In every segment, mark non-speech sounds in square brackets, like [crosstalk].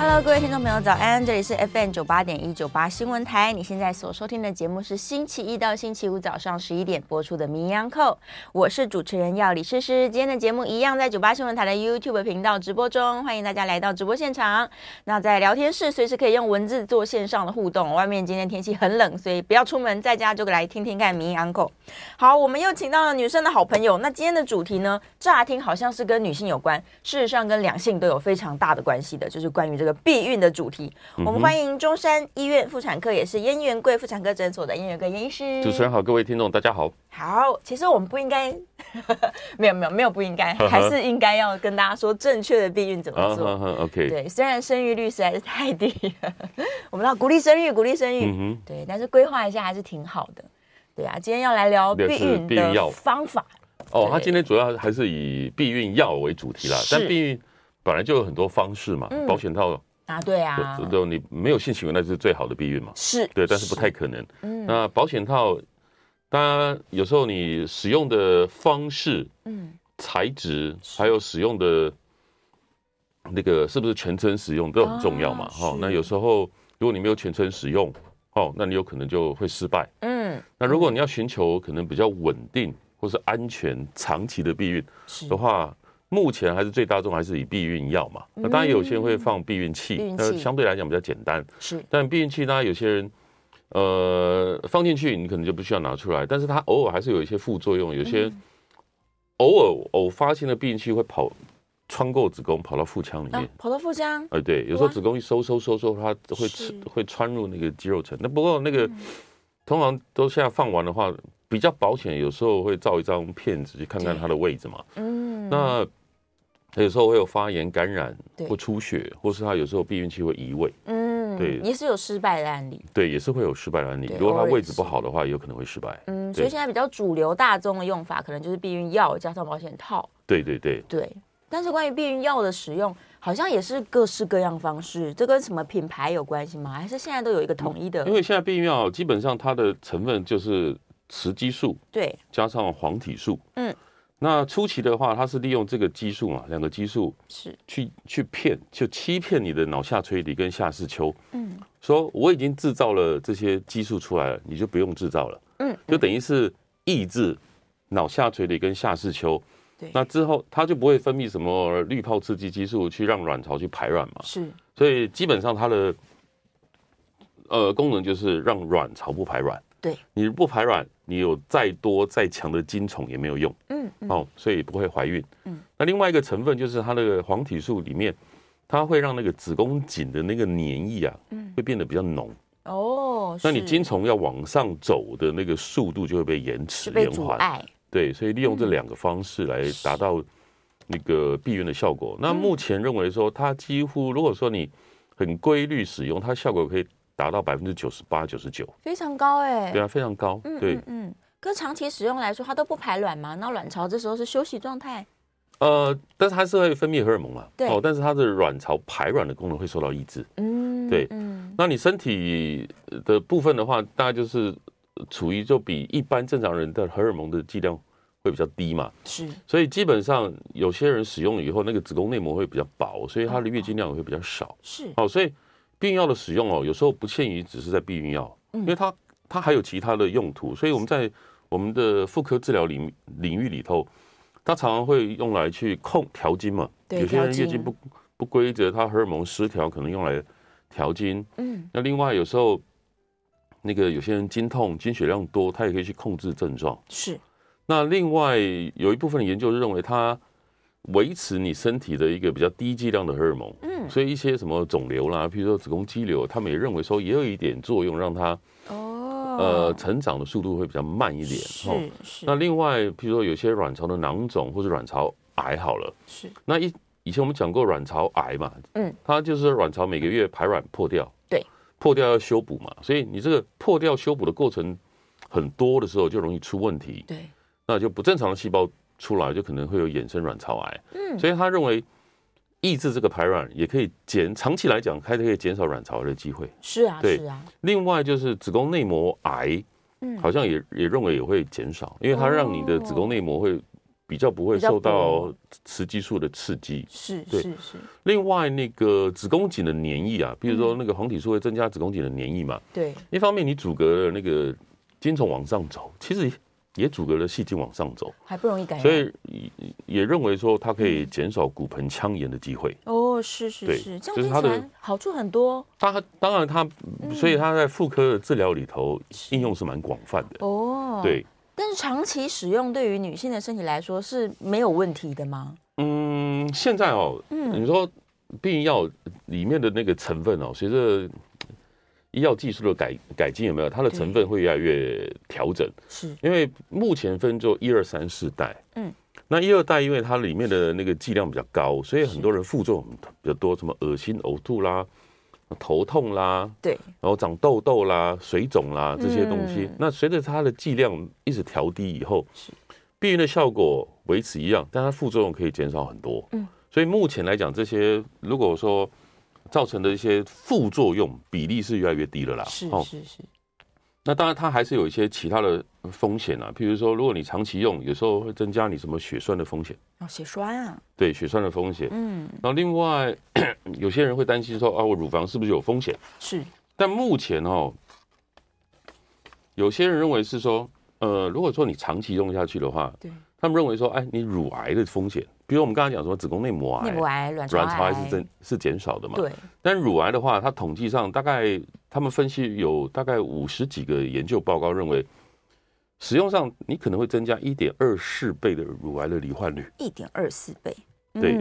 Hello，各位听众朋友，早安！这里是 FM 九八点一九八新闻台。你现在所收听的节目是星期一到星期五早上十一点播出的《名医央叩》，我是主持人药理诗诗。今天的节目一样在九八新闻台的 YouTube 频道直播中，欢迎大家来到直播现场。那在聊天室随时可以用文字做线上的互动。外面今天天气很冷，所以不要出门，在家就来听听看《名医央叩》。好，我们又请到了女生的好朋友。那今天的主题呢，乍听好像是跟女性有关，事实上跟两性都有非常大的关系的，就是关于这个。避孕的主题，我们欢迎中山医院妇产科，也是燕元贵妇产科诊所的燕元贵燕医师。主持人好，各位听众大家好。好，其实我们不应该，[laughs] 没有没有没有不应该，还是应该要跟大家说正确的避孕怎么做。OK，对，虽然生育率实在是太低了，我们要鼓励生育，鼓励生育。嗯、对，但是规划一下还是挺好的。对啊，今天要来聊避孕的方法。哦，他今天主要还是以避孕药为主题啦，但避孕本来就有很多方式嘛，嗯、保险套。啊，对啊，就你没有性行为，那是最好的避孕嘛。是，对，但是不太可能。嗯，那保险套，当然有时候你使用的方式、嗯，材质，还有使用的那个是不是全程使用都很重要嘛。哈、哦，那有时候如果你没有全程使用，哦，那你有可能就会失败。嗯，那如果你要寻求可能比较稳定或是安全长期的避孕的话。目前还是最大众还是以避孕药嘛，那当然有些人会放避孕器，那相对来讲比较简单。是，但避孕器当然有些人，呃，放进去你可能就不需要拿出来，但是它偶尔还是有一些副作用，有些偶尔偶发性的避孕器会跑穿过子宫跑到腹腔里面，跑到腹腔。哎，对，有时候子宫一收收收收，它会会穿入那个肌肉层。那不过那个通常都现在放完的话比较保险，有时候会照一张片子去看看它的位置嘛。嗯，那。有时候会有发炎、感染或出血，或是他有时候避孕期会移位。嗯，对，也是有失败的案例。对，也是会有失败的案例。如果他位置不好的话，有可能会失败。嗯，所以现在比较主流大众的用法，可能就是避孕药加上保险套。对对对对。但是关于避孕药的使用，好像也是各式各样方式。这跟什么品牌有关系吗？还是现在都有一个统一的？因为现在避孕药基本上它的成分就是雌激素，对，加上黄体素。嗯。那初期的话，它是利用这个激素嘛，两个激素是。去去骗，就欺骗你的脑下垂体跟下视丘，嗯，说我已经制造了这些激素出来了，你就不用制造了，嗯，就等于是抑制脑下垂体跟下视丘，对，那之后它就不会分泌什么滤泡刺激激素去让卵巢去排卵嘛，是，所以基本上它的呃功能就是让卵巢不排卵。对，你不排卵，你有再多再强的精虫也没有用，嗯，嗯，哦，所以不会怀孕，嗯。那另外一个成分就是它那个黄体素里面，它会让那个子宫颈的那个粘液啊，嗯，会变得比较浓，哦。那你精虫要往上走的那个速度就会被延迟延缓，对，所以利用这两个方式来达到那个避孕的效果。那目前认为说，它几乎如果说你很规律使用，它效果可以。达到百分之九十八、九十九，非常高哎、欸。对啊，非常高。嗯、对，嗯，可是长期使用来说，它都不排卵嘛？那卵巢这时候是休息状态。呃，但是它是会分泌荷尔蒙嘛。对。哦，但是它的卵巢排卵的功能会受到抑制。嗯。对。嗯。那你身体的部分的话，大概就是处于就比一般正常人的荷尔蒙的剂量会比较低嘛。是。所以基本上有些人使用了以后，那个子宫内膜会比较薄，所以它的月经量也会比较少。是。哦，所以。避孕药的使用哦，有时候不限于只是在避孕药，因为它它还有其他的用途，所以我们在我们的妇科治疗领领域里头，它常常会用来去控调经嘛。有些人月经不不规则，它荷尔蒙失调，可能用来调经。嗯，那另外有时候那个有些人经痛、经血量多，它也可以去控制症状。是。那另外有一部分的研究是认为它维持你身体的一个比较低剂量的荷尔蒙。嗯，所以一些什么肿瘤啦，譬如说子宫肌瘤，他们也认为说也有一点作用，让它哦。呃，成长的速度会比较慢一点。是是。那另外，譬如说有些卵巢的囊肿或者卵巢癌好了，是。那一以前我们讲过卵巢癌嘛，嗯，它就是卵巢每个月排卵破掉，对，破掉要修补嘛，所以你这个破掉修补的过程很多的时候，就容易出问题，对，那就不正常的细胞出来，就可能会有衍生卵巢癌，嗯，所以他认为。抑制这个排卵也可以减，长期来讲，还是可以减少卵巢的机会。是啊，对。另外就是子宫内膜癌，嗯，好像也也认为也会减少，因为它让你的子宫内膜会比较不会受到雌激素的刺激。是，对是是。另外那个子宫颈的粘液啊，比如说那个黄体素会增加子宫颈的粘液嘛。对。一方面你阻隔了那个精虫往上走，其实。也阻隔了细菌往上走，还不容易感染，所以也也认为说它可以减少骨盆腔炎的机会。哦，是是是，这样听起来好处很多。它当然它，所以它在妇科的治疗里头应用是蛮广泛的。哦，对。但是长期使用对于女性的身体来说是没有问题的吗？嗯，现在哦，嗯你说避孕药里面的那个成分哦，随着。医药技术的改改进有没有？它的成分会越来越调整，是因为目前分做一二三四代，嗯，那一二代因为它里面的那个剂量比较高，所以很多人副作用比较多，什么恶心、呕吐啦、头痛啦，对，然后长痘痘啦、水肿啦这些东西。那随着它的剂量一直调低以后，避孕的效果维持一样，但它副作用可以减少很多。嗯，所以目前来讲，这些如果说。造成的一些副作用比例是越来越低了啦。是是是。那当然，它还是有一些其他的风险啊。譬如说，如果你长期用，有时候会增加你什么血栓的风险。哦，血栓啊。对，血栓的风险。嗯。然后另外，[clears throat] 有些人会担心说啊，我乳房是不是有风险？是。但目前哦，有些人认为是说，呃，如果说你长期用下去的话，对，他们认为说，哎，你乳癌的风险。比如我们刚才讲说子宫内膜癌、内膜癌、卵巢癌是增是减少的嘛？对。但乳癌的话，它统计上大概他们分析有大概五十几个研究报告认为，使用上你可能会增加一点二四倍的乳癌的罹患率。一点二四倍。对。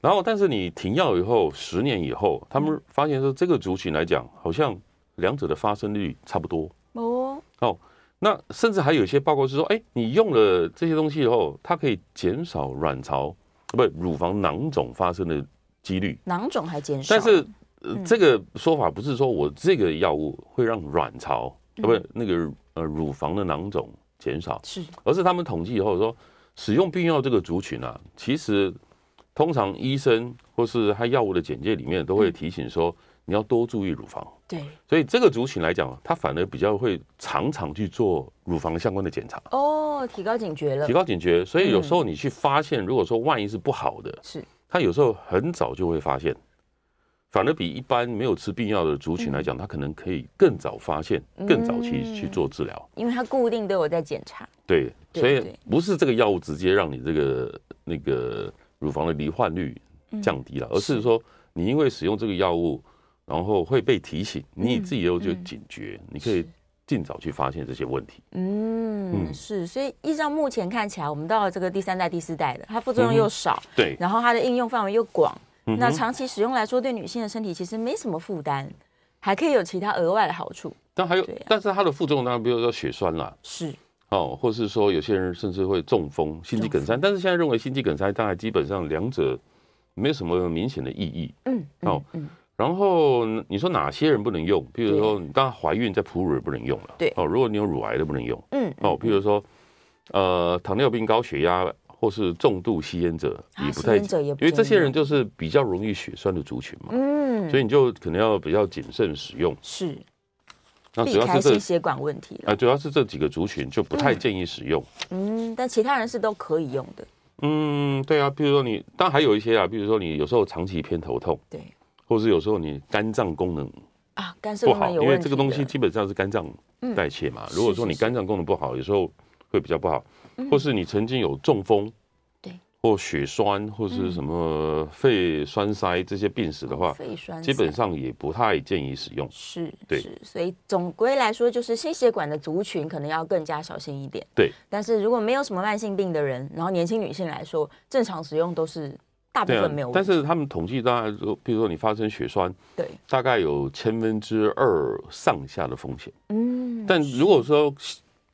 然后，但是你停药以后，十年以后，他们发现说这个族群来讲，好像两者的发生率差不多。哦。哦。那甚至还有一些报告是说，哎，你用了这些东西以后，它可以减少卵巢不乳房囊肿发生的几率。囊肿还减少？但是、呃、这个说法不是说我这个药物会让卵巢、嗯、不那个呃乳房的囊肿减少，是，而是他们统计以后说，使用避孕药这个族群啊，其实通常医生或是他药物的简介里面都会提醒说。嗯你要多注意乳房，对，所以这个族群来讲，他反而比较会常常去做乳房相关的检查。哦，提高警觉了，提高警觉。所以有时候你去发现，如果说万一是不好的，是，他有时候很早就会发现，反而比一般没有吃避孕药的族群来讲，他可能可以更早发现，更早期去做治疗，因为他固定都有在检查。对，所以不是这个药物直接让你这个那个乳房的罹患率降低了，而是。说你因为使用这个药物。然后会被提醒，你自己又就警觉，你可以尽早去发现这些问题。嗯，是，所以依照目前看起来，我们到了这个第三代、第四代的，它副作用又少，对，然后它的应用范围又广，那长期使用来说，对女性的身体其实没什么负担，还可以有其他额外的好处。但还有，但是它的副作用当然，比如说血栓啦，是。哦，或是说有些人甚至会中风、心肌梗塞，但是现在认为心肌梗塞大概基本上两者没有什么明显的意义。嗯，哦，嗯。然后你说哪些人不能用？比如说你刚怀孕在哺乳也不能用了。对哦，如果你有乳癌都不能用。嗯哦，比如说呃糖尿病、高血压或是重度吸烟者也不太，因为这些人就是比较容易血栓的族群嘛。嗯，所以你就可能要比较谨慎使用。是，那主要是心血管问题啊，主要是这几个族群就不太建议使用。嗯，但其他人是都可以用的。嗯，对啊，比如说你，当然还有一些啊，比如说你有时候长期偏头痛。对。或是有时候你肝脏功能啊，肝肾不好，因为这个东西基本上是肝脏代谢嘛。如果说你肝脏功能不好，有时候会比较不好。或是你曾经有中风，对，或血栓，或是什么肺栓塞这些病史的话，肺栓基本上也不太建议使用。是，对，所以总归来说，就是心血管的族群可能要更加小心一点。对，但是如果没有什么慢性病的人，然后年轻女性来说，正常使用都是大部分没有。但是他们统计大概说，比如说你发生血栓，对，大概有千分之二上下的风险。嗯，但如果说。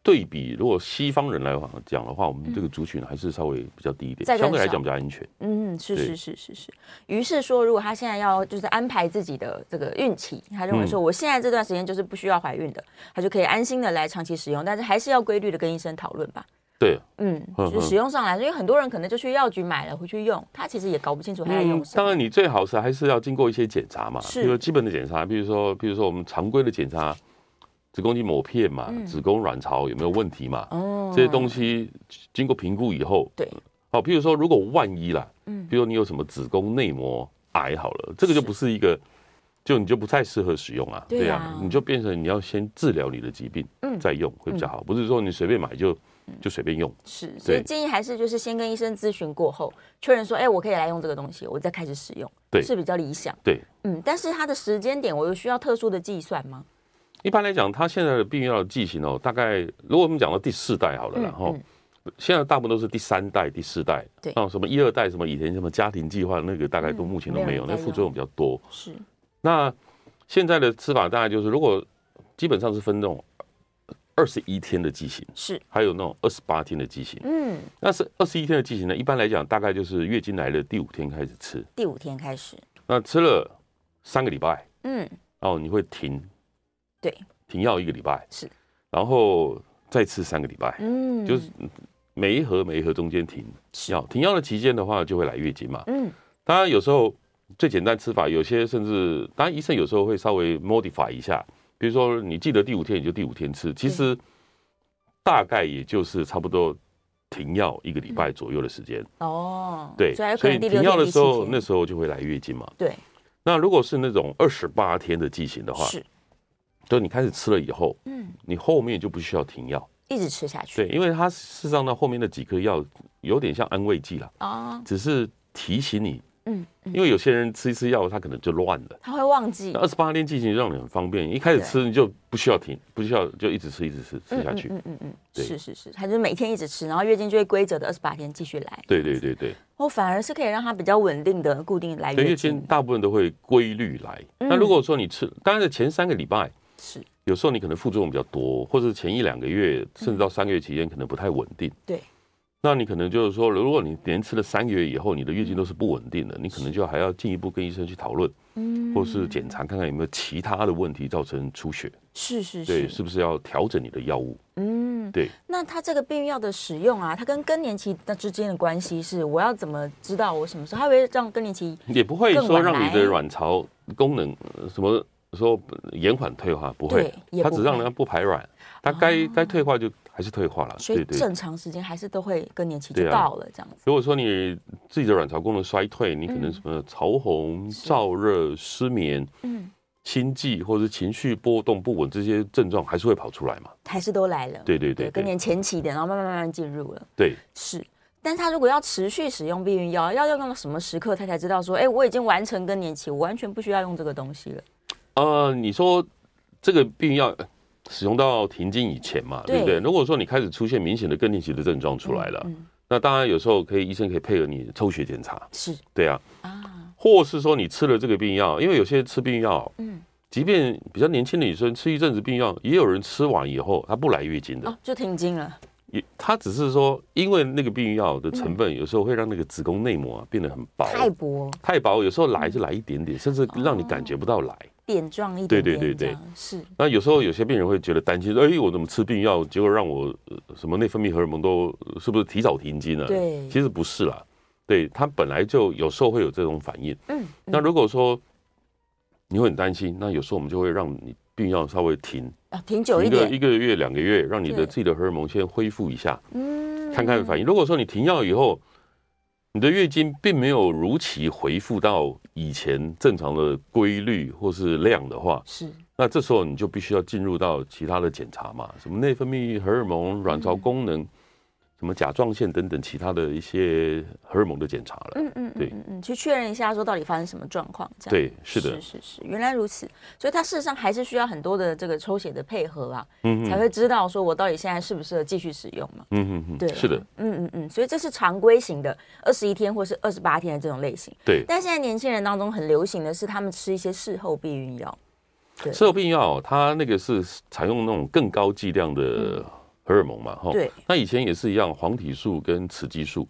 对比，如果西方人来讲的话，我们这个族群还是稍微比较低一点，相对来讲比较安全。嗯，是是是是是。于是说，如果他现在要就是安排自己的这个孕期，他认为说我现在这段时间就是不需要怀孕的，他就可以安心的来长期使用，但是还是要规律的跟医生讨论吧。对，嗯，就使用上来说，因为很多人可能就去药局买了回去用，他其实也搞不清楚他在用什么。当然，你最好是还是要经过一些检查嘛，比如基本的检查，比如说比如说我们常规的检查。子宫肌膜片嘛，嗯、子宫卵巢有没有问题嘛？哦，这些东西经过评估以后，对，好，比如说如果万一啦，嗯，比如说你有什么子宫内膜癌好了，这个就不是一个，就你就不太适合使用啊，对啊，你就变成你要先治疗你的疾病，嗯，再用会比较好，不是说你随便买就就随便用。是，所以建议还是就是先跟医生咨询过后，确认说，哎，我可以来用这个东西，我再开始使用，对，是比较理想。对，嗯，但是它的时间点，我有需要特殊的计算吗？一般来讲，它现在的避孕药的剂型哦，大概如果我们讲到第四代好了，然后现在大部分都是第三代、第四代，对，啊，什么一二代，什么以前什么家庭计划那个，大概都目前都没有，那副作用比较多。是。那现在的吃法大概就是，如果基本上是分那种二十一天的剂型，是，还有那种二十八天的剂型。嗯。那是二十一天的剂型呢，一般来讲大概就是月经来的第五天开始吃，第五天开始。那吃了三个礼拜，嗯，然后你会停。对，停药一个礼拜。是，然后再吃三个礼拜，嗯，就是每一盒每一盒中间停。药，停药的期间的话就会来月经嘛，嗯，当然有时候最简单吃法，有些甚至当然医生有时候会稍微 modify 一下，比如说你记得第五天你就第五天吃，其实大概也就是差不多停药一个礼拜左右的时间。哦，对，所以停药的时候那时候就会来月经嘛，对，那如果是那种二十八天的剂型的话是。就你开始吃了以后，嗯，你后面就不需要停药，一直吃下去。对，因为它事实上呢，后面的几颗药有点像安慰剂了啊，只是提醒你。嗯，因为有些人吃一次药，他可能就乱了，他会忘记。二十八天剂型让你很方便，一开始吃你就不需要停，不需要就一直吃，一直吃吃下去。嗯嗯嗯，是是是，他就每天一直吃，然后月经就会规则的二十八天继续来。对对对对，我反而是可以让它比较稳定的固定来月经，大部分都会规律来。那如果说你吃，当然是前三个礼拜是。有时候你可能副作用比较多，或者前一两个月，甚至到三个月期间可能不太稳定。对，那你可能就是说，如果你连吃了三个月以后，你的月经都是不稳定的，你可能就还要进一步跟医生去讨论，嗯，或是检查看看有没有其他的问题造成出血。是是是，对，是不是要调整你的药物？嗯，对。那它这个避孕药的使用啊，它跟更年期的之间的关系是，我要怎么知道我什么时候？它会让更年期也不会说让你的卵巢功能什么。说延缓退化不会，它只让人家不排卵，它该该退化就还是退化了。所以正常时间还是都会更年期就到了这样子。如果说你自己的卵巢功能衰退，你可能什么潮红、燥热、失眠、嗯、心悸或者情绪波动不稳这些症状还是会跑出来嘛？还是都来了。对对对，更年前期的，然后慢慢慢慢进入了。对，是。但他如果要持续使用避孕药，要要用到什么时刻他才知道说，哎，我已经完成更年期，我完全不需要用这个东西了。呃，你说这个避孕药使用到停经以前嘛，对，不对？如果说你开始出现明显的更年期的症状出来了，嗯嗯、那当然有时候可以医生可以配合你抽血检查，是。对啊，啊，或是说你吃了这个避孕药，因为有些吃避孕药，嗯，即便比较年轻的女生吃一阵子避孕药，也有人吃完以后她不来月经的，哦，就停经了。也，她只是说，因为那个避孕药的成分有时候会让那个子宫内膜啊变得很薄，太薄，太薄，有时候来就来一点点，甚至让你感觉不到来，点状一点。对对对对，是。那有时候有些病人会觉得担心，说：“哎，我怎么吃避孕药，结果让我什么内分泌荷尔蒙都是不是提早停经了？”对，其实不是啦，对，他本来就有时候会有这种反应。嗯，那如果说你会很担心，那有时候我们就会让你。避孕药稍微停啊，停久一点，一个月两个月，让你的自己的荷尔蒙先恢复一下，嗯，看看反应。如果说你停药以后，你的月经并没有如期回复到以前正常的规律或是量的话，是，那这时候你就必须要进入到其他的检查嘛，什么内分泌、荷尔蒙、卵巢功能，什么甲状腺等等其他的一些荷尔蒙的检查了，嗯嗯，对，嗯嗯，去确认一下说到底发生什么状况，这样。对，是的，是是是，原来如此，所以他事实上还是需要很多的这个抽血的配合啊，嗯，才会知道说我到底现在适不适合继续使用嘛，嗯嗯嗯，对，是的，嗯嗯嗯，所以这是常规型的二十一天或是二十八天的这种类型，对，但现在年轻人当中很流行的是他们吃一些事后避孕药，事后避孕药它那个是采用那种更高剂量的。嗯荷尔蒙嘛，哈，对，那以前也是一样，黄体素跟雌激素，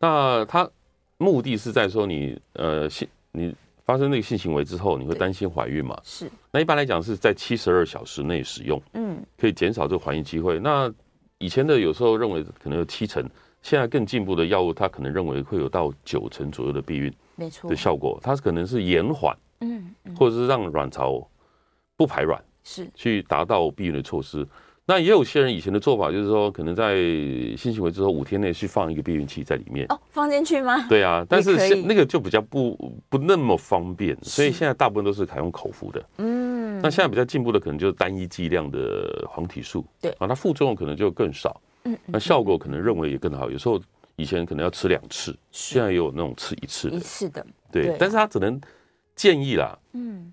那它目的是在说你呃性你发生那个性行为之后，你会担心怀孕嘛？是，那一般来讲是在七十二小时内使用，嗯，可以减少这个怀孕机会。那以前的有时候认为可能有七成，现在更进步的药物，它可能认为会有到九成左右的避孕，没错。的效果，它可能是延缓，嗯，或者是让卵巢不排卵，是。去达到避孕的措施。那也有些人以前的做法，就是说，可能在性行为之后五天内去放一个避孕器在里面。哦，放进去吗？对啊，但是那个就比较不不那么方便，所以现在大部分都是采用口服的。嗯，那现在比较进步的可能就是单一剂量的黄体素，对。啊，它副作用可能就更少，嗯，那效果可能认为也更好。有时候以前可能要吃两次，现在也有那种吃一次的，一次的，对，但是它只能建议啦，嗯。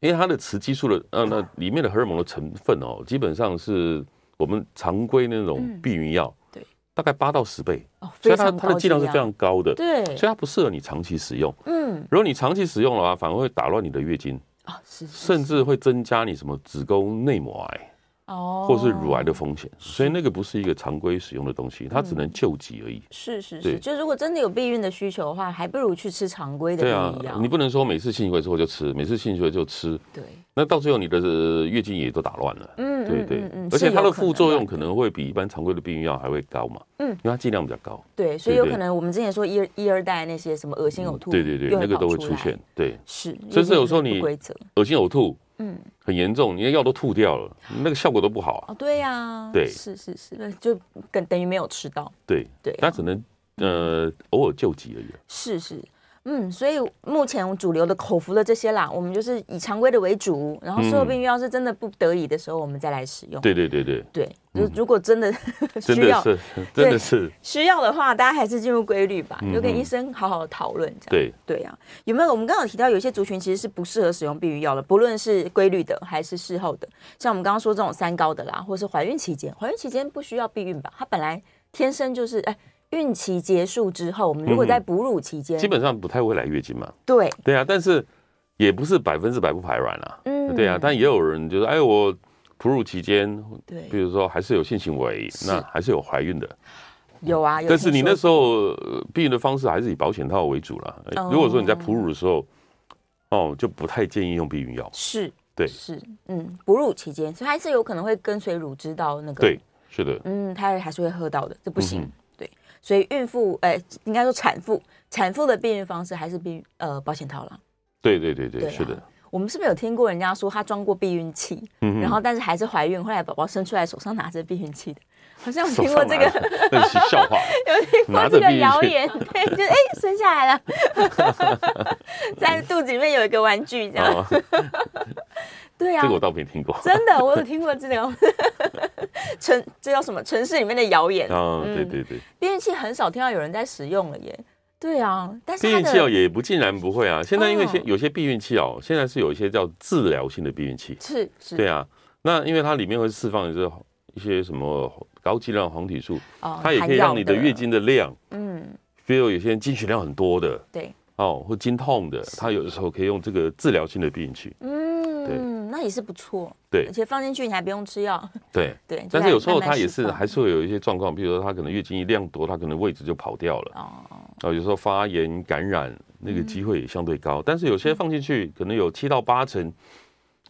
因为它的雌激素的呃，那里面的荷尔蒙的成分哦，基本上是我们常规那种避孕药，对，大概八到十倍，所以它它的剂量是非常高的，对，所以它不适合你长期使用。嗯，如果你长期使用的话，反而会打乱你的月经啊，是，甚至会增加你什么子宫内膜癌。哦，或是乳癌的风险，所以那个不是一个常规使用的东西，它只能救急而已。是是是，就如果真的有避孕的需求的话，还不如去吃常规的避孕药。你不能说每次性行为之后就吃，每次性行为就吃。对，那到最后你的月经也都打乱了。嗯，对对，而且它的副作用可能会比一般常规的避孕药还会高嘛。嗯，因为它剂量比较高。对，所以有可能我们之前说一二一二代那些什么恶心呕吐，对对对，那个都会出现。对，是，甚至有时候你恶心呕吐。嗯，很严重，你的药都吐掉了，那个效果都不好啊。哦，对呀，对，是是是，就等等于没有吃到。对对，他只能呃偶尔救急而已。是是。嗯，所以目前主流的口服的这些啦，我们就是以常规的为主，然后事后避孕药是真的不得已的时候，我们再来使用。对对对对对，如如果真的 [laughs] 需要，真的是 [laughs] 需要的话，大家还是进入规律吧，就跟医生好好的讨论这样。对对啊，有没有？我们刚刚有提到有些族群其实是不适合使用避孕药的，不论是规律的还是事后的，像我们刚刚说这种三高的啦，或是怀孕期间，怀孕期间不需要避孕吧？它本来天生就是哎。孕期结束之后，我们如果在哺乳期间，基本上不太会来月经嘛。对对啊，但是也不是百分之百不排卵啊。嗯，对啊，但也有人就是，哎，我哺乳期间，对，比如说还是有性行为，那还是有怀孕的。有啊，但是你那时候避孕的方式还是以保险套为主了。如果说你在哺乳的时候，哦，就不太建议用避孕药。是，对，是，嗯，哺乳期间，所以还是有可能会跟随乳汁到那个。对，是的，嗯，他还是会喝到的，这不行。所以孕妇，哎、欸，应该说产妇，产妇的避孕方式还是避呃保险套了。对对对对，对啊、是的。我们是不是有听过人家说她装过避孕器，嗯、然后但是还是怀孕，后来宝宝生出来手上拿着避孕器的，好像有听过这个，那是笑话。[laughs] 有听过这个谣言，对，就哎、欸、生下来了，[laughs] 在肚子里面有一个玩具这样。哦 [laughs] 对啊，这个我倒没听过。真的，我有听过这个 [laughs] 城，这叫什么？城市里面的谣言。啊，对对对。避孕器很少听到有人在使用了耶。对啊，但是避孕器哦，也不尽然不会啊。现在因为有些避孕器哦，现在是有一些叫治疗性的避孕器。是是。对啊，那因为它里面会释放一些一些什么高剂量黄体素，它也可以让你的月经的量，嗯，比如有些人经血量很多的，对，哦，或经痛的，它有的时候可以用这个治疗性的避孕器。嗯。嗯，那也是不错。对，而且放进去你还不用吃药。对 [laughs] 对，但是有时候它也是还是会有一些状况，比如说它可能月经一量多，它可能位置就跑掉了。哦，有时候发炎感染那个机会也相对高，但是有些放进去可能有七到八成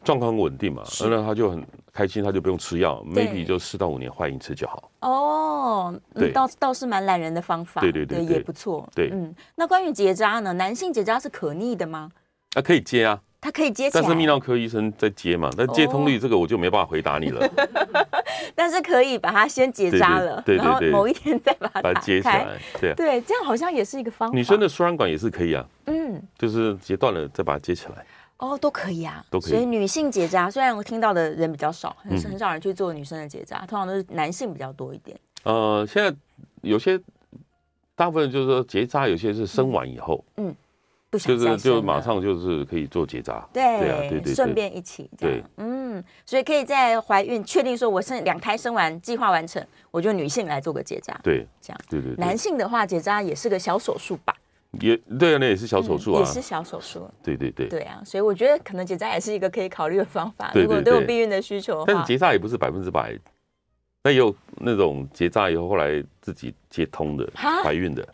状况很稳定嘛，那他就很开心，他就不用吃药，maybe 就四到五年换一次就好。哦，对，倒倒是蛮懒人的方法。对对对，也不错。对，嗯，那关于结扎呢？男性结扎是可逆的吗？啊，可以接啊。它可以接起来，但是泌尿科医生在接嘛？但接通率这个我就没办法回答你了。[laughs] 但是可以把它先结扎了，然后某一天再把它接起来。对对，这样好像也是一个方法。女生的输卵管也是可以啊，嗯，就是截断了再把它接起来。哦，都可以啊，都可以。所以女性结扎虽然我听到的人比较少，很很少人去做女生的结扎，通常都是男性比较多一点。呃，现在有些大部分就是说结扎，有些是生完以后，嗯，不想就是就马上就是可以做结扎，对对啊，对对，顺便一起这样，对，嗯，所以可以在怀孕确定说我生两胎生完计划完成，我就女性来做个结扎，对，这样，对对，男性的话结扎也是个小手术吧。也对啊，那也是小手术啊，也是小手术。对对对，对啊，所以我觉得可能结扎也是一个可以考虑的方法。如果都有避孕的需求的，但是结扎也不是百分之百，那也有那种结扎以后后来自己接通的怀孕的，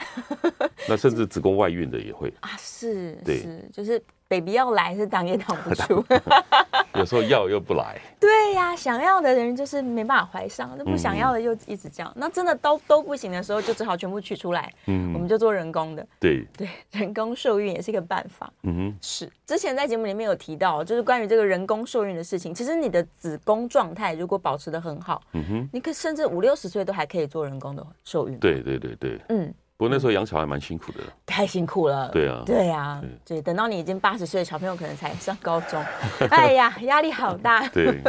那甚至子宫外孕的也会。啊，是，对，就是。Baby 要来是挡也挡不住，[laughs] 有时候要又不来。[laughs] 对呀、啊，想要的人就是没办法怀上，那不想要的又一直这样，嗯、那真的都都不行的时候，就只好全部取出来。嗯，我们就做人工的。对对，人工受孕也是一个办法。嗯哼，是。之前在节目里面有提到，就是关于这个人工受孕的事情。其实你的子宫状态如果保持的很好，嗯哼，你可以甚至五六十岁都还可以做人工的受孕。对对对对，嗯。不过那时候养小孩蛮辛苦的，太辛苦了。对啊，对啊，对，等到你已经八十岁的小朋友可能才上高中，[laughs] 哎呀，压力好大。[laughs] 对，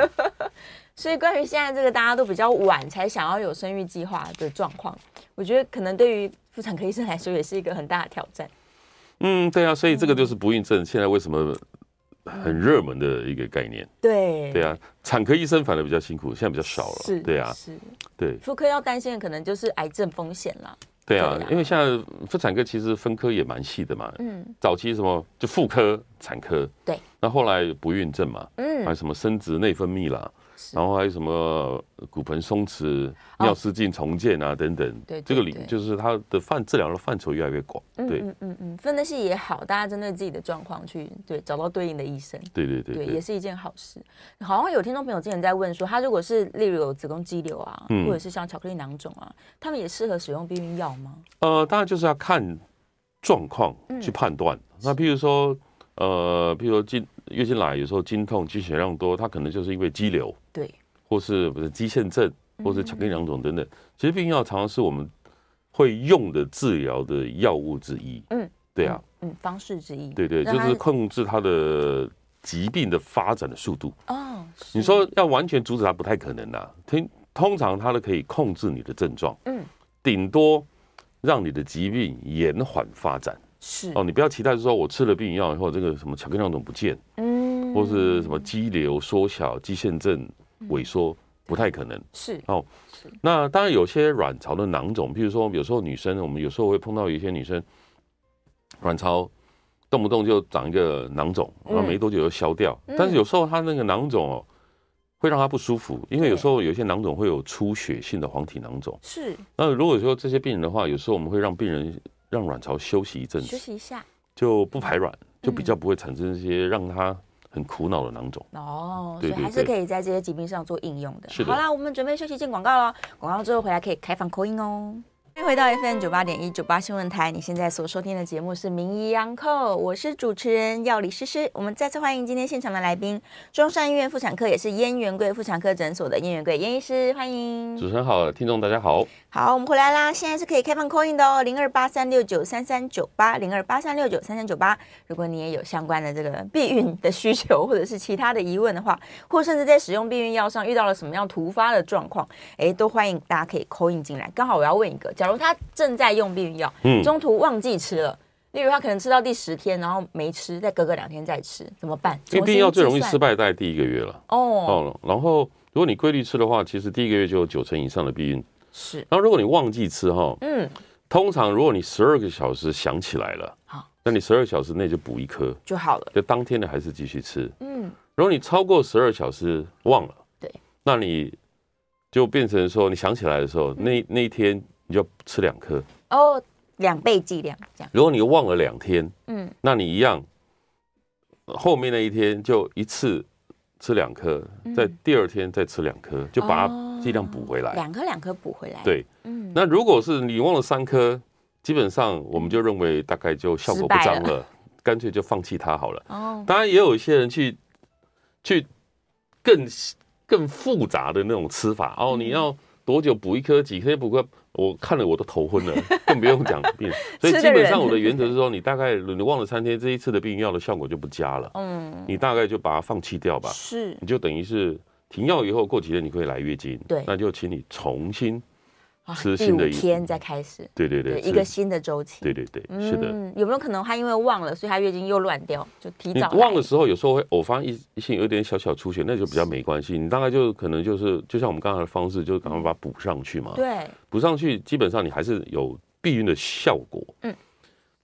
[laughs] 所以关于现在这个大家都比较晚才想要有生育计划的状况，我觉得可能对于妇产科医生来说也是一个很大的挑战。嗯，对啊，所以这个就是不孕症现在为什么很热门的一个概念。对，对啊，产科医生反而比较辛苦，现在比较少了。是，对啊，是，对，妇科要担心的可能就是癌症风险了。对啊，因为现在妇产科其实分科也蛮细的嘛。嗯，早期什么就妇科、产科，对，那后来不孕症嘛，嗯，还有什么生殖内分泌啦。然后还有什么骨盆松弛、尿失禁重建啊等等，对，这个领就是它的范治疗的范畴越来越广，对，嗯嗯嗯，分的细也好，大家针对自己的状况去对找到对应的医生，对对对，对，也是一件好事。好像有听众朋友之前在问说，他如果是例如有子宫肌瘤啊，或者是像巧克力囊肿啊，他们也适合使用避孕药吗？呃，当然就是要看状况去判断。那譬如说，呃，譬如说经月经来有时候经痛、经血量多，它可能就是因为肌瘤。对，或是不是肌腺症，或是巧克力囊肿等等，其实避孕药常常是我们会用的治疗的药物之一。嗯，对啊，嗯，方式之一。对对，就是控制它的疾病的发展的速度。哦，你说要完全阻止它不太可能呐。通通常它都可以控制你的症状。嗯，顶多让你的疾病延缓发展。是哦，你不要期待说我吃了避孕药以后，这个什么巧克力囊肿不见，嗯，或是什么肌瘤缩小、肌腺症。萎缩不太可能是哦，那当然有些卵巢的囊肿，譬如说有时候女生，我们有时候会碰到一些女生卵巢动不动就长一个囊肿，然后没多久就消掉。但是有时候她那个囊肿哦，会让她不舒服，因为有时候有些囊肿会有出血性的黄体囊肿。是。那如果说这些病人的话，有时候我们会让病人让卵巢休息一阵子，休息一下，就不排卵，就比较不会产生一些让它。很苦恼的囊肿哦，所以还是可以在这些疾病上做应用的。好啦，我们准备休息进广告了，广告之后回来可以开放 call in 哦。欢迎回到 FM 九八点一九八新闻台，你现在所收听的节目是《名医央叩》，我是主持人药理诗诗。我们再次欢迎今天现场的来宾，中山医院妇产科也是燕元贵妇产科诊所的燕元贵燕医师，欢迎。主持人好，听众大家好。好，我们回来啦，现在是可以开放 coin 的哦，零二八三六九三三九八，零二八三六九三三九八。如果你也有相关的这个避孕的需求，或者是其他的疑问的话，或甚至在使用避孕药上遇到了什么样突发的状况，哎，都欢迎大家可以 coin 进来。刚好我要问一个，假如他正在用避孕药，嗯，中途忘记吃了，例如他可能吃到第十天，然后没吃，再隔个两天再吃，怎么办？因为避孕药最容易失败在第一个月了。哦。哦，然后如果你规律吃的话，其实第一个月就有九成以上的避孕。是，然后如果你忘记吃哈，嗯，通常如果你十二个小时想起来了，好，那你十二小时内就补一颗。就好了，就当天的还是继续吃，嗯，如果你超过十二小时忘了，对，那你就变成说你想起来的时候，那那一天你就吃两颗哦，两倍剂量这样。如果你忘了两天，嗯，那你一样，后面那一天就一次吃两颗，在第二天再吃两颗，就把它。剂量补回来，两颗两颗补回来。对，嗯，那如果是你忘了三颗，基本上我们就认为大概就效果不彰了，干脆就放弃它好了。哦，当然也有一些人去去更更复杂的那种吃法哦，你要多久补一颗，几颗补颗，我看了我都头昏了，[laughs] 更不用讲病。[laughs] 所以基本上我的原则是说，你大概你忘了三天，这一次的避孕药的效果就不佳了。嗯，你大概就把它放弃掉吧。是，你就等于是。停药以后过几天你可以来月经，对，那就请你重新吃新的一天再开始，对对对，一个新的周期，对对对，是的。有没有可能他因为忘了，所以他月经又乱掉，就提早？忘的时候，有时候会偶发一性有点小小出血，那就比较没关系。你大概就可能就是，就像我们刚才的方式，就赶快把它补上去嘛。对，补上去，基本上你还是有避孕的效果。嗯。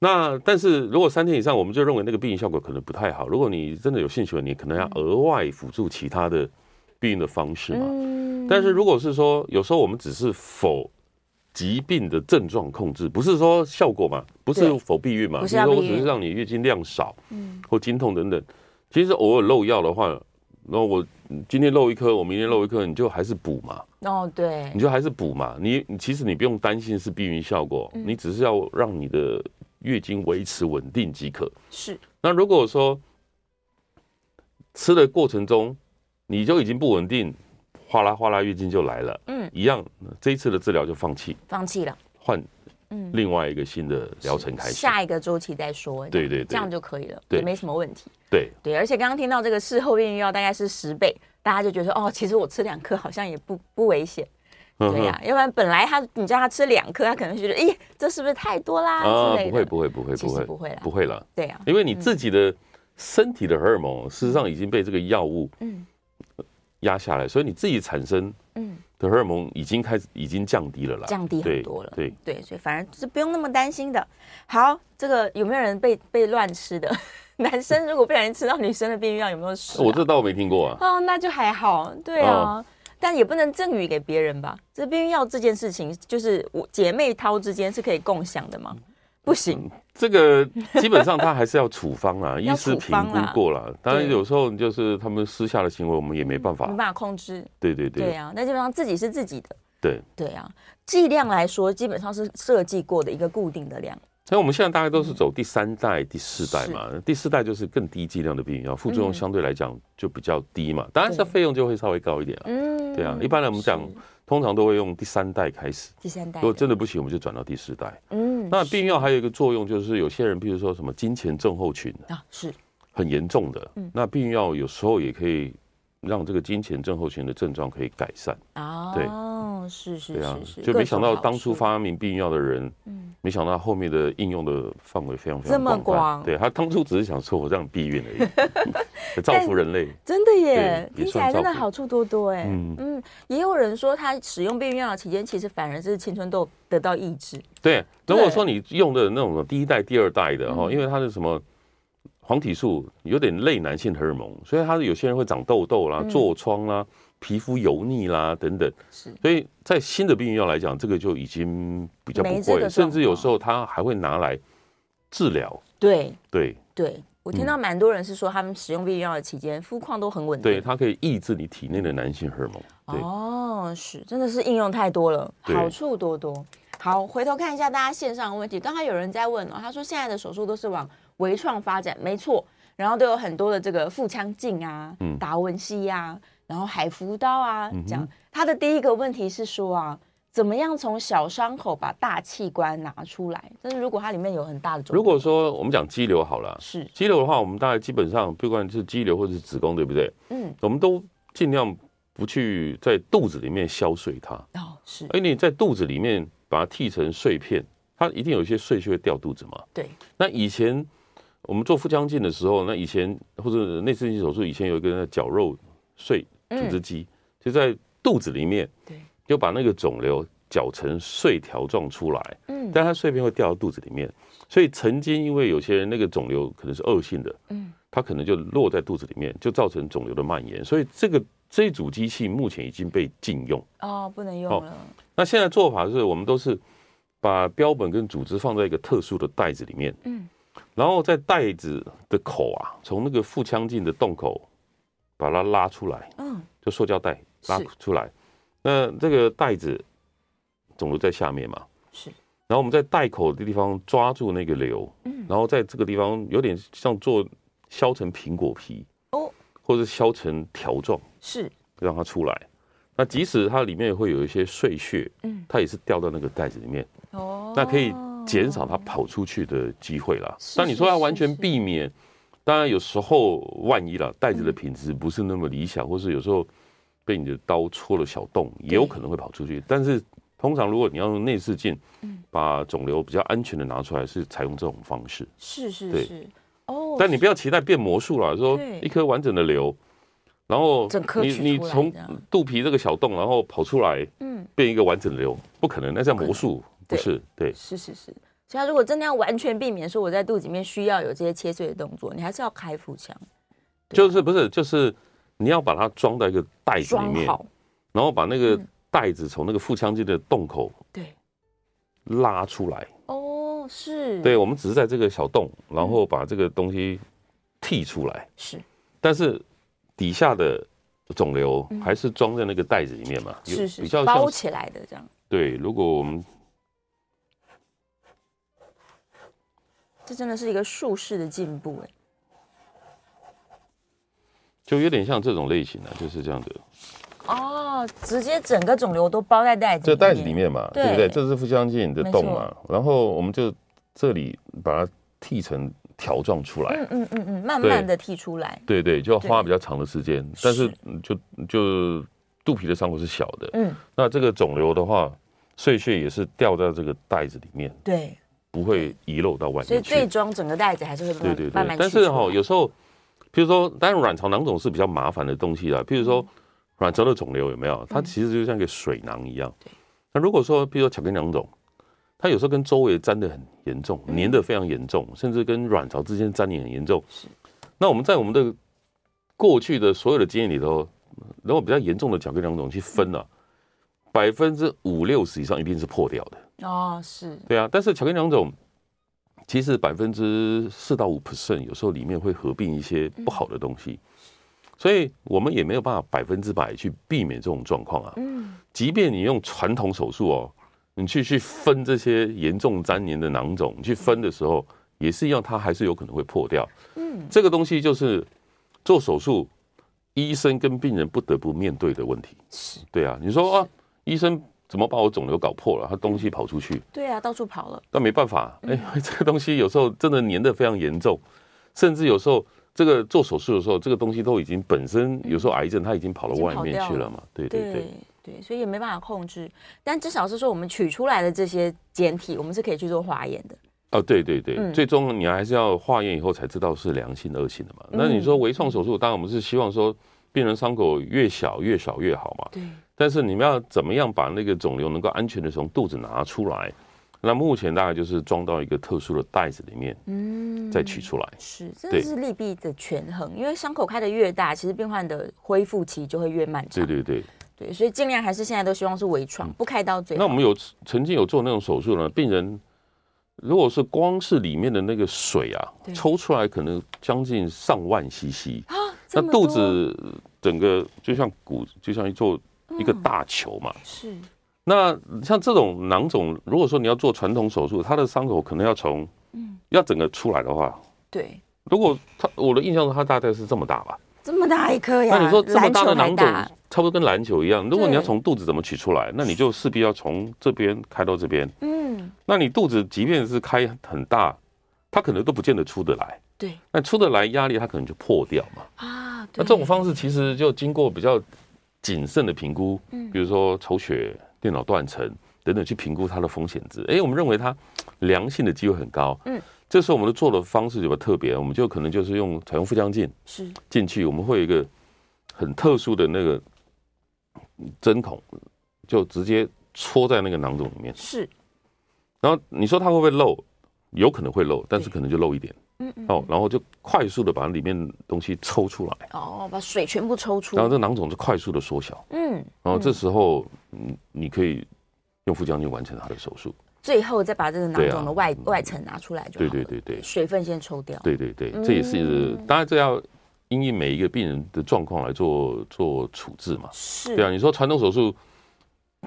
那但是如果三天以上，我们就认为那个避孕效果可能不太好。如果你真的有性行为，你可能要额外辅助其他的避孕的方式嘛。但是如果是说，有时候我们只是否疾病的症状控制，不是说效果嘛，不是否避孕嘛，比如说我只是让你月经量少，嗯，或经痛等等。其实偶尔漏药的话，然后我今天漏一颗，我明天漏一颗，你就还是补嘛。哦，对，你就还是补嘛。你其实你不用担心是避孕效果，你只是要让你的月经维持稳定即可。是。那如果说吃的过程中你就已经不稳定。哗啦哗啦，月经就来了。嗯，一样，这一次的治疗就放弃，放弃了，换嗯另外一个新的疗程开始，下一个周期再说。对对，这样就可以了，也没什么问题。对对，而且刚刚听到这个事后避孕药大概是十倍，大家就觉得哦，其实我吃两颗好像也不不危险。对呀，要不然本来他你叫他吃两颗，他可能觉得咦，这是不是太多啦？啊，不会不会不会不会不会了，不会了。对呀，因为你自己的身体的荷尔蒙事实上已经被这个药物嗯。压下来，所以你自己产生嗯的荷尔蒙已经开始已经降低了啦，降低很多了，对对，所以反而是不用那么担心的。好，这个有没有人被被乱吃的？[laughs] 男生如果不小心吃到女生的避孕药，有没有事？我这倒没听过啊。哦，那就还好，对啊，但也不能赠予给别人吧？这避孕药这件事情，就是我姐妹淘之间是可以共享的吗？不行，这个基本上他还是要处方啊，[laughs] 医师评估过了。当然有时候就是他们私下的行为，我们也没办法，没办法控制。对对对，对啊，那基本上自己是自己的。对对啊，剂量来说，基本上是设计过的一个固定的量。所以我们现在大概都是走第三代、第四代嘛，第四代就是更低剂量的避孕药，副作用相对来讲就比较低嘛，当然这费用就会稍微高一点啊。嗯，对啊，一般来我们讲。通常都会用第三代开始，第三代如果真的不行，我们就转到第四代。嗯，那避孕药还有一个作用，就是有些人，比如说什么金钱症候群啊，是很严重的。嗯，那避孕药有时候也可以让这个金钱症候群的症状可以改善。哦，对。哦，是是是是，就没想到当初发明避孕药的人，嗯，没想到后面的应用的范围非常非常广泛。对，他当初只是想说我这样避孕而已，[laughs] [laughs] 造福人类。真的耶，听起来真的好处多多哎。嗯嗯，也有人说他使用避孕药的期间，其实反而是青春痘得到抑制。对，如果说你用的那种第一代、第二代的哈，因为它是什么黄体素有点类男性荷尔蒙，所以他有些人会长痘痘啦、痤疮啦。皮肤油腻啦，等等，是，所以在新的避孕药来讲，这个就已经比较不会，甚至有时候它还会拿来治疗。对对对，我听到蛮多人是说，他们使用避孕药的期间，肤况都很稳定。对，它可以抑制你体内的男性荷尔蒙。哦，是，真的是应用太多了，好处多多。好，回头看一下大家线上的问题，刚才有人在问哦，他说现在的手术都是往微创发展，没错，然后都有很多的这个腹腔镜啊，嗯，达文西呀。然后海扶刀啊，讲他的第一个问题是说啊，怎么样从小伤口把大器官拿出来？但是如果它里面有很大的，如果说我们讲肌瘤好了，是肌瘤的话，我们大概基本上不管是肌瘤或者是子宫，对不对？嗯，我们都尽量不去在肚子里面削碎它。哦，是，因为你在肚子里面把它剃成碎片，它一定有一些碎屑会掉肚子嘛。对。那以前我们做腹腔镜的时候，那以前或者内视镜手术以前有一个绞肉碎。组织机就在肚子里面，对，就把那个肿瘤搅成碎条状出来，嗯，但它碎片会掉到肚子里面，所以曾经因为有些人那个肿瘤可能是恶性的，嗯，它可能就落在肚子里面，就造成肿瘤的蔓延，所以这个这一组机器目前已经被禁用，哦，不能用了。那现在做法是我们都是把标本跟组织放在一个特殊的袋子里面，嗯，然后在袋子的口啊，从那个腹腔镜的洞口。把它拉出来，嗯，就塑胶袋拉出来，那这个袋子肿瘤在下面嘛，是，然后我们在袋口的地方抓住那个瘤，嗯，然后在这个地方有点像做削成苹果皮哦，或者削成条状，是，让它出来。那即使它里面会有一些碎屑，嗯，它也是掉到那个袋子里面，哦，那可以减少它跑出去的机会啦。但你说要完全避免。当然，有时候万一了，袋子的品质不是那么理想，或是有时候被你的刀戳了小洞，也有可能会跑出去。但是通常如果你要用内视镜，把肿瘤比较安全的拿出来，是采用这种方式。是是是。哦。但你不要期待变魔术了，说一颗完整的瘤，然后你你从肚皮这个小洞，然后跑出来，嗯，变一个完整的瘤，不可能，那叫魔术，不是？对。是是是。所以，他如果真的要完全避免说我在肚子里面需要有这些切碎的动作，你还是要开腹腔。就是不是？就是你要把它装在一个袋子里面，然后把那个袋子从那个腹腔镜的洞口对拉出来。哦，是。对，我们只是在这个小洞，然后把这个东西剔出来。是。但是底下的肿瘤还是装在那个袋子里面嘛？是是，比较包起来的这样。对，如果我们。这真的是一个术式的进步哎，就有点像这种类型的，就是这样的。哦，直接整个肿瘤都包在袋子，这袋子里面嘛，对。不对？这是腹腔镜的洞嘛，然后我们就这里把它剃成条状出来，嗯嗯嗯嗯，慢慢的剃出来，对对，就要花比较长的时间，但是就就肚皮的伤口是小的，嗯，那这个肿瘤的话，碎屑也是掉在这个袋子里面，对。不会遗漏到外面，所以最终整个袋子还是会对对对。但是哈，有时候，譬如说，当然卵巢囊肿是比较麻烦的东西啦。譬如说，卵巢的肿瘤有没有？它其实就像一个水囊一样。那如果说，譬如说巧克力囊肿，它有时候跟周围粘的很严重，粘的非常严重，甚至跟卵巢之间粘连很严重。那我们在我们的过去的所有的经验里头，如果比较严重的巧克力囊肿去分了，百分之五六十以上一定是破掉的。哦，是对啊，但是巧克力囊肿其实百分之四到五 percent，有时候里面会合并一些不好的东西，所以我们也没有办法百分之百去避免这种状况啊。嗯，即便你用传统手术哦，你去去分这些严重粘连的囊肿，你去分的时候也是一样，它还是有可能会破掉。嗯，这个东西就是做手术，医生跟病人不得不面对的问题。是，对啊，你说啊，医生。怎么把我肿瘤搞破了？他东西跑出去，对啊，到处跑了。但没办法，哎，[laughs] 这个东西有时候真的粘得非常严重，甚至有时候这个做手术的时候，这个东西都已经本身有时候癌症它已经跑到外面去了嘛。对对对对，所以也没办法控制。但至少是说，我们取出来的这些简体，我们是可以去做化验的。哦，对对对，最终你还是要化验以后才知道是良性恶性的嘛。那你说微创手术，当然我们是希望说病人伤口越小越少越好嘛。对。但是你们要怎么样把那个肿瘤能够安全的从肚子拿出来？那目前大概就是装到一个特殊的袋子里面，嗯，再取出来。是，这是利弊的权衡。因为伤口开的越大，其实病患的恢复期就会越漫长。对对对，对，所以尽量还是现在都希望是微创，不开刀最好。那我们有曾经有做那种手术呢？病人如果是光是里面的那个水啊，抽出来可能将近上万 CC 啊，那肚子整个就像骨，就像一座。一个大球嘛，是。那像这种囊肿，如果说你要做传统手术，它的伤口可能要从，嗯，要整个出来的话，对。如果它，我的印象中它大概是这么大吧，这么大一颗呀。那你说这么大的囊肿，差不多跟篮球一样。如果你要从肚子怎么取出来，那你就势必要从这边开到这边。嗯。那你肚子即便是开很大，它可能都不见得出得来。对。那出得来压力，它可能就破掉嘛。啊。那这种方式其实就经过比较。谨慎的评估，比如说抽血、电脑断层等等，去评估它的风险值。哎，我们认为它良性的机会很高。嗯，这时候我们的做的方式有个特别，我们就可能就是用采用腹腔镜是进去，我们会有一个很特殊的那个针孔，就直接戳在那个囊肿里面。是，然后你说它会不会漏？有可能会漏，但是可能就漏一点。嗯嗯，哦，然后就快速的把里面东西抽出来，哦，把水全部抽出，然后这囊肿就快速的缩小，嗯，然后这时候，嗯，你可以用腹腔镜完成他的手术，最后再把这个囊肿的外外层拿出来就好，对对对对，水分先抽掉，对对对，这也是当然这要因应每一个病人的状况来做做处置嘛，是，对啊，你说传统手术。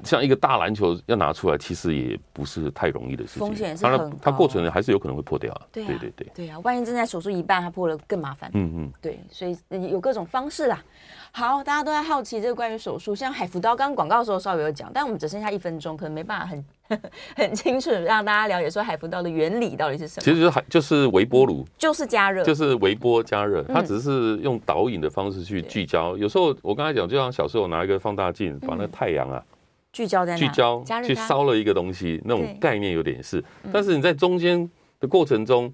像一个大篮球要拿出来，其实也不是太容易的事情。风险是很高，它过程还是有可能会破掉啊。对对对对啊！万一正在手术一半，它破了更麻烦。嗯嗯，对，所以有各种方式啦。好，大家都在好奇这个关于手术，像海扶刀，刚刚广告的时候稍微有讲，但我们只剩下一分钟，可能没办法很 [laughs] 很清楚让大家了解说海扶刀的原理到底是什么。其实海就是微波炉，就是加热，就是微波加热，它只是用导引的方式去聚焦。有时候我刚才讲，就像小时候拿一个放大镜，把那个太阳啊。聚焦在聚焦去烧了一个东西，那种概念有点是，但是你在中间的过程中，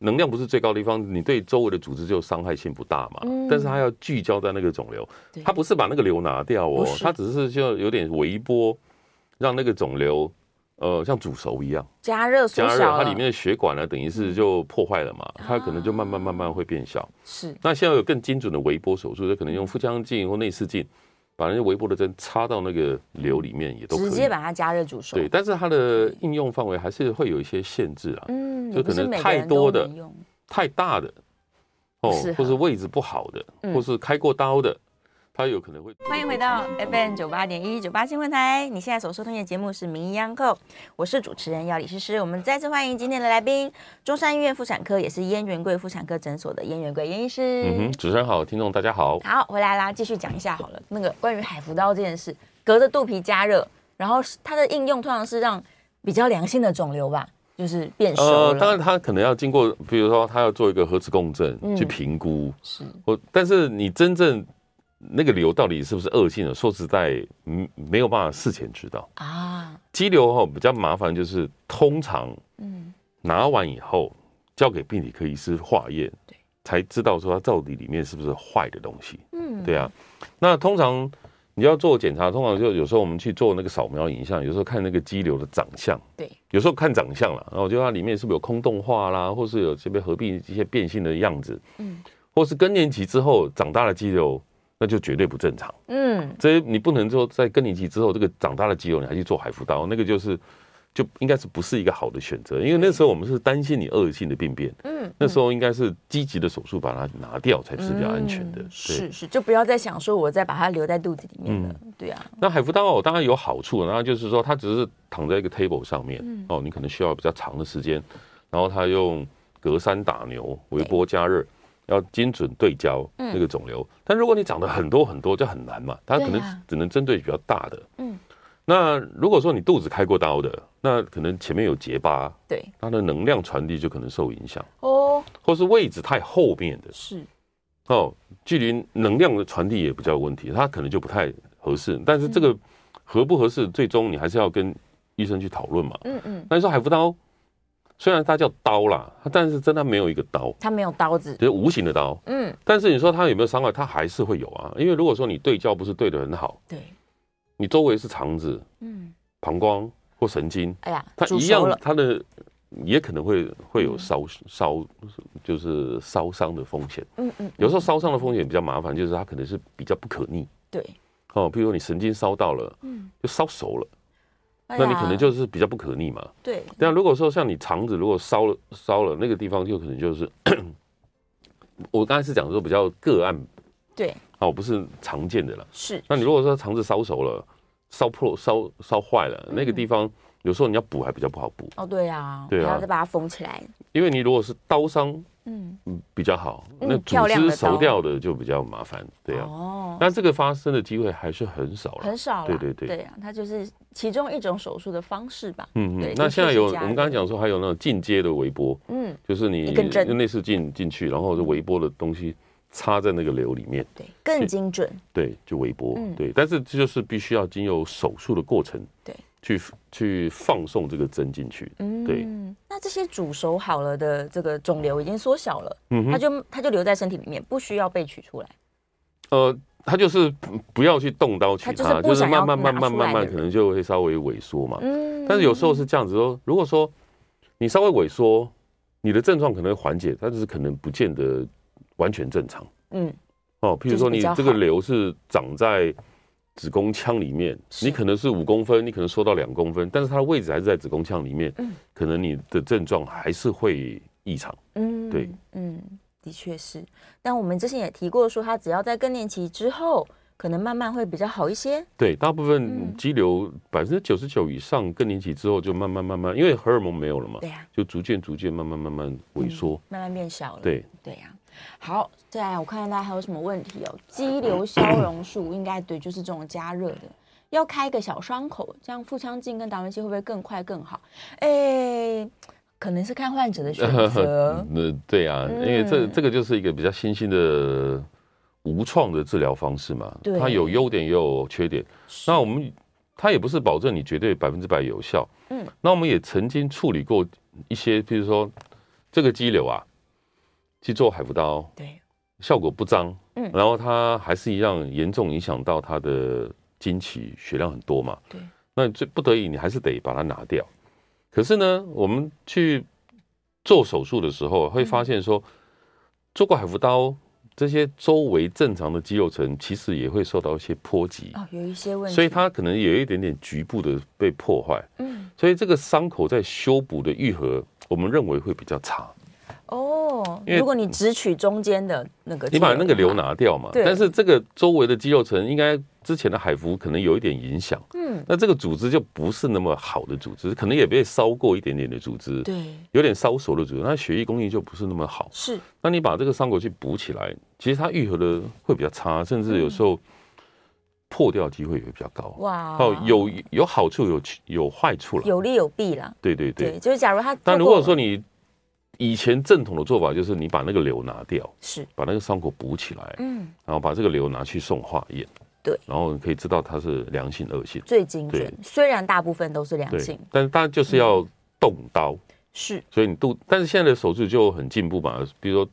能量不是最高的地方，你对周围的组织就伤害性不大嘛。但是它要聚焦在那个肿瘤，它不是把那个瘤拿掉哦，它只是就有点微波，让那个肿瘤呃像煮熟一样，加热加热，它里面的血管呢，等于是就破坏了嘛，它可能就慢慢慢慢会变小。是，那现在有更精准的微波手术，就可能用腹腔镜或内视镜。把那些微波的针插到那个瘤里面也都可以，直接把它加热煮熟。对，但是它的应用范围还是会有一些限制啊。嗯，就可能太多的、太大的哦，或是位置不好的，或是开过刀的。他有可能会欢迎回到 FM 九八点一九八新闻台。你现在所收听的节目是《名医央叩》，我是主持人要李诗诗。我们再次欢迎今天的来宾，中山医院妇产科也是燕元贵妇产科诊所的燕元贵燕医师。嗯哼，主持人好，听众大家好。好，回来啦，继续讲一下好了。那个关于海扶刀这件事，隔着肚皮加热，然后它的应用通常是让比较良性的肿瘤吧，就是变熟了。呃，当然它可能要经过，比如说它要做一个核磁共振去评估，是。我但是你真正。那个瘤到底是不是恶性的？说实在，嗯，没有办法事前知道啊。肌瘤哈比较麻烦，就是通常，嗯，拿完以后交给病理科医师化验，对，才知道说它到底里面是不是坏的东西。嗯，对啊。那通常你要做检查，通常就有时候我们去做那个扫描影像，有时候看那个肌瘤的长相，对，有时候看长相了，然后就它里面是不是有空洞化啦，或是有这边合并一些变性的样子，嗯，或是更年期之后长大的肌瘤。那就绝对不正常。嗯，这些你不能说在更年期之后，这个长大的肌肉你还去做海扶刀，那个就是就应该是不是一个好的选择。因为那时候我们是担心你恶性的病变。嗯，那时候应该是积极的手术把它拿掉才是比较安全的。是是，就不要再想说我再把它留在肚子里面了。对啊。那海扶刀哦，当然有好处，然后就是说它只是躺在一个 table 上面哦，你可能需要比较长的时间，然后它用隔山打牛，微波加热。要精准对焦那个肿瘤，嗯、但如果你长得很多很多，就很难嘛。它可能只能针对比较大的。嗯，那如果说你肚子开过刀的，那可能前面有结疤，对，它的能量传递就可能受影响哦。或是位置太后面的，是哦，距离能量的传递也比较有问题，它可能就不太合适。但是这个合不合适，最终你还是要跟医生去讨论嘛。嗯嗯，那你说海扶刀？虽然它叫刀啦，但是真的没有一个刀，它没有刀子，就是无形的刀。嗯，但是你说它有没有伤害，它还是会有啊。因为如果说你对焦不是对的很好，对，你周围是肠子、嗯，膀胱或神经，哎呀，它一样，它的也可能会会有烧烧，就是烧伤的风险。嗯嗯，有时候烧伤的风险比较麻烦，就是它可能是比较不可逆。对，哦，比如说你神经烧到了，嗯，就烧熟了。那你可能就是比较不可逆嘛。对。但如果说像你肠子如果烧了烧了那个地方，就可能就是，我刚才是讲说比较个案。对。哦，不是常见的了。是。那你如果说肠子烧熟了、烧破、烧烧坏了，那个地方有时候你要补还比较不好补。哦，对啊。对啊。要再把它缝起来。因为你如果是刀伤。嗯嗯，比较好。那组织熟掉的就比较麻烦，对啊。哦。那这个发生的机会还是很少了。很少了。对对对。对啊，它就是其中一种手术的方式吧。嗯嗯。那现在有我们刚才讲说还有那种进阶的微波，嗯，就是你用内视镜进去，然后就微波的东西插在那个瘤里面，对，更精准。对，就微波，对。但是这就是必须要经由手术的过程，对。去去放送这个针进去，嗯，对。那这些煮熟好了的这个肿瘤已经缩小了，嗯，它就它就留在身体里面，不需要被取出来。呃，它就是不要去动刀取它，就是慢慢慢慢慢慢可能就会稍微萎缩嘛。嗯，但是有时候是这样子说，如果说你稍微萎缩，你的症状可能会缓解，但是可能不见得完全正常。嗯，哦，譬如说你这个瘤是长在。子宫腔里面，你可能是五公分，你可能缩到两公分，但是它的位置还是在子宫腔里面，嗯，可能你的症状还是会异常，嗯，对，嗯，的确是。但我们之前也提过，说它只要在更年期之后，可能慢慢会比较好一些。对，大部分肌瘤百分之九十九以上更年期之后就慢慢慢慢，因为荷尔蒙没有了嘛，对呀，就逐渐逐渐慢慢慢慢萎缩，慢慢变小了。对，对呀。好，再来我看看大家还有什么问题哦。肌瘤消融术应该对，就是这种加热的，要开一个小伤口，这样腹腔镜跟达文西会不会更快更好？哎、欸，可能是看患者的选择。[laughs] 那对啊，因为这这个就是一个比较新兴的无创的治疗方式嘛，对它有优点也有缺点。那我们它也不是保证你绝对百分之百有效。嗯，那我们也曾经处理过一些，比如说这个肌瘤啊，去做海服刀，对，效果不彰。嗯，然后它还是一样严重影响到它的经期，血量很多嘛。对，那最不得已你还是得把它拿掉。可是呢，我们去做手术的时候会发现说，做过海服刀。这些周围正常的肌肉层其实也会受到一些波及哦，有一些问题，所以它可能有一点点局部的被破坏。嗯，所以这个伤口在修补的愈合，我们认为会比较差。如果你只取中间的那个，你把那个瘤拿掉嘛，但是这个周围的肌肉层应该。之前的海服可能有一点影响，嗯，那这个组织就不是那么好的组织，可能也被烧过一点点的组织，对，有点烧熟的组织，那血液供应就不是那么好。是，那你把这个伤口去补起来，其实它愈合的会比较差，甚至有时候破掉机会也会比较高。哇，哦，有有好处有有坏处了，有利有弊啦。对对对，就是假如他，但如果说你以前正统的做法就是你把那个瘤拿掉，是。把那个伤口补起来，嗯，然后把这个瘤拿去送化验。对，然后你可以知道它是良性恶性，最精准。虽然大部分都是良性，但是它就是要动刀，是。所以你肚，但是现在的手术就很进步嘛，比如说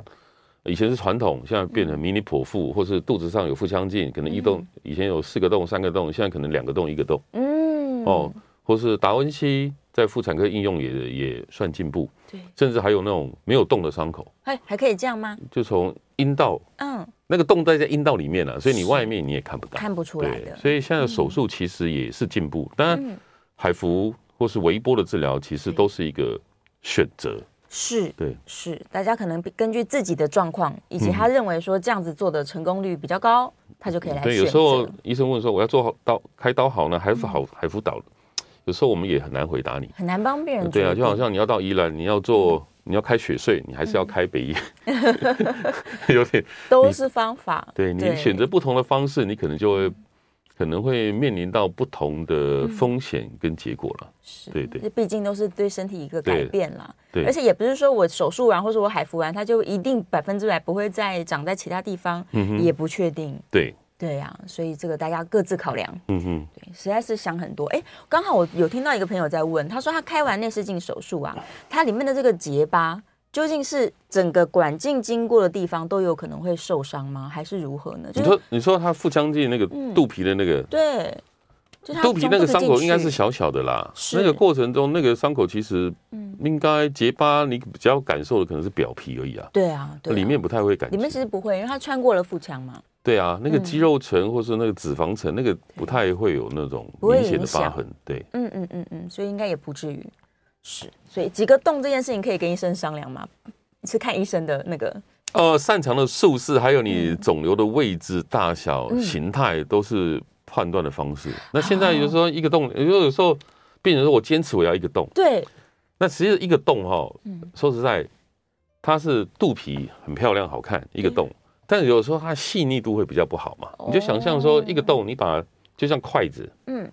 以前是传统，现在变成迷你剖腹，或是肚子上有腹腔镜，可能一洞以前有四个洞、三个洞，现在可能两个洞、一个洞。嗯，哦，或是达文西在妇产科应用也也算进步，对，甚至还有那种没有洞的伤口，还还可以这样吗？就从阴道，嗯。那个洞在在阴道里面了，所以你外面你也看不到，看不出来的。所以现在手术其实也是进步，当然海扶或是微波的治疗其实都是一个选择。是，对，是大家可能根据自己的状况，以及他认为说这样子做的成功率比较高，他就可以来。对，有时候医生问说我要做好刀开刀好呢，还是好海扶倒？有时候我们也很难回答你，很难帮别人。对啊，就好像你要到宜兰，你要做。你要开雪隧，你还是要开北医 [laughs] [laughs] 有点都是方法。对，你选择不同的方式，你可能就会可能会面临到不同的风险跟结果了。是，对对，毕竟都是对身体一个改变啦。对，而且也不是说我手术完或者我海扶完，它就一定百分之百不会再长在其他地方，也不确定。对。对呀、啊，所以这个大家各自考量。嗯哼，对，实在是想很多。哎，刚好我有听到一个朋友在问，他说他开完内视镜手术啊，它里面的这个结疤究竟是整个管径经过的地方都有可能会受伤吗？还是如何呢？就是、你说，你说他腹腔镜那个肚皮的那个，嗯、对，就肚皮那个伤口应该是小小的啦。那个过程中，那个伤口其实应该结疤，你比较感受的可能是表皮而已啊。对啊，对啊，里面不太会感觉。里面其实不会，因为它穿过了腹腔嘛。对啊，那个肌肉层或是那个脂肪层，那个不太会有那种明显的疤痕。对，嗯嗯嗯嗯，所以应该也不至于。是，所以几个洞这件事情可以跟医生商量吗？是看医生的那个。呃，擅长的术式，还有你肿瘤的位置、大小、形态，都是判断的方式。那现在有时候一个洞，有时候有时候病人说我坚持我要一个洞。对。那其实一个洞哈，说实在，它是肚皮很漂亮好看一个洞。但是有时候它细腻度会比较不好嘛，你就想象说一个洞，你把就像筷子，嗯，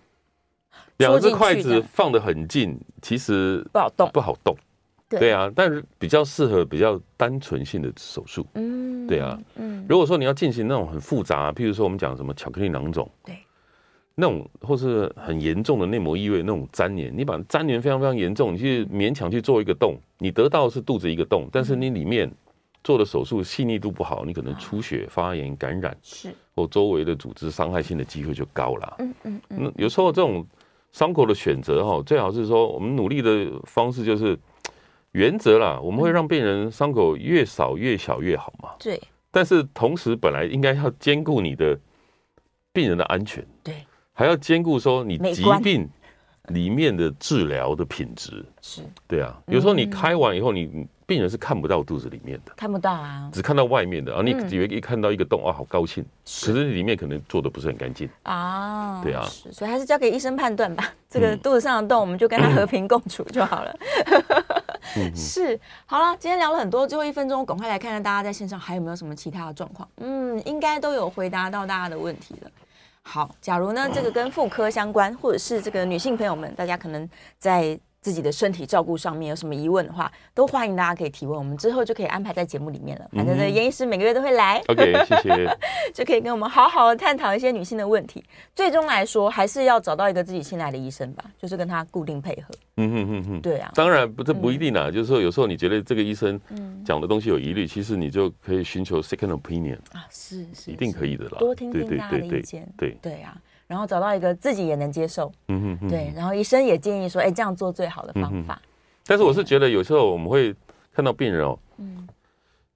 两只筷子放得很近，其实不好动，不好动，对啊。但是比较适合比较单纯性的手术，嗯，对啊，嗯。如果说你要进行那种很复杂，譬如说我们讲什么巧克力囊肿，对，那种或是很严重的内膜异位那种粘连，你把粘连非常非常严重，你去勉强去做一个洞，你得到的是肚子一个洞，但是你里面。做的手术细腻度不好，你可能出血、发炎、感染，是或周围的组织伤害性的机会就高了。嗯嗯嗯。那有时候这种伤口的选择哈，最好是说我们努力的方式就是原则啦，我们会让病人伤口越少越小越好嘛。对。但是同时本来应该要兼顾你的病人的安全，对，还要兼顾说你疾病里面的治疗的品质。是。对啊，有时候你开完以后你。病人是看不到肚子里面的，看不到啊，只看到外面的啊。你以为一看到一个洞啊，好高兴，可是里面可能做的不是很干净啊。对啊，所以还是交给医生判断吧。[laughs] 这个肚子上的洞，我们就跟他和平共处就好了。[laughs] 是，好了，今天聊了很多，最后一分钟，我赶快来看看大家在线上还有没有什么其他的状况。嗯，应该都有回答到大家的问题了。好，假如呢这个跟妇科相关，或者是这个女性朋友们，大家可能在。自己的身体照顾上面有什么疑问的话，都欢迎大家可以提问，我们之后就可以安排在节目里面了。反正这颜医师每个月都会来，OK，谢谢，就可以跟我们好好的探讨一些女性的问题。最终来说，还是要找到一个自己信赖的医生吧，就是跟他固定配合。嗯哼哼哼，对啊，当然不，这不一定啊，嗯、就是说有时候你觉得这个医生讲的东西有疑虑，其实你就可以寻求 second opinion 啊，是是，一定可以的啦，多听听大家的意见，对。对啊。然后找到一个自己也能接受，嗯哼，哼，对，然后医生也建议说，哎，这样做最好的方法。但是我是觉得有时候我们会看到病人哦，嗯，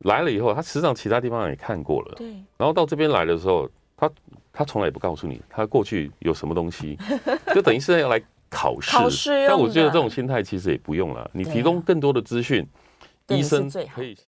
来了以后，他实际上其他地方也看过了，对，然后到这边来的时候，他他从来也不告诉你他过去有什么东西，[laughs] 就等于是要来考试。考试。但我觉得这种心态其实也不用了，你提供更多的资讯，医生可以。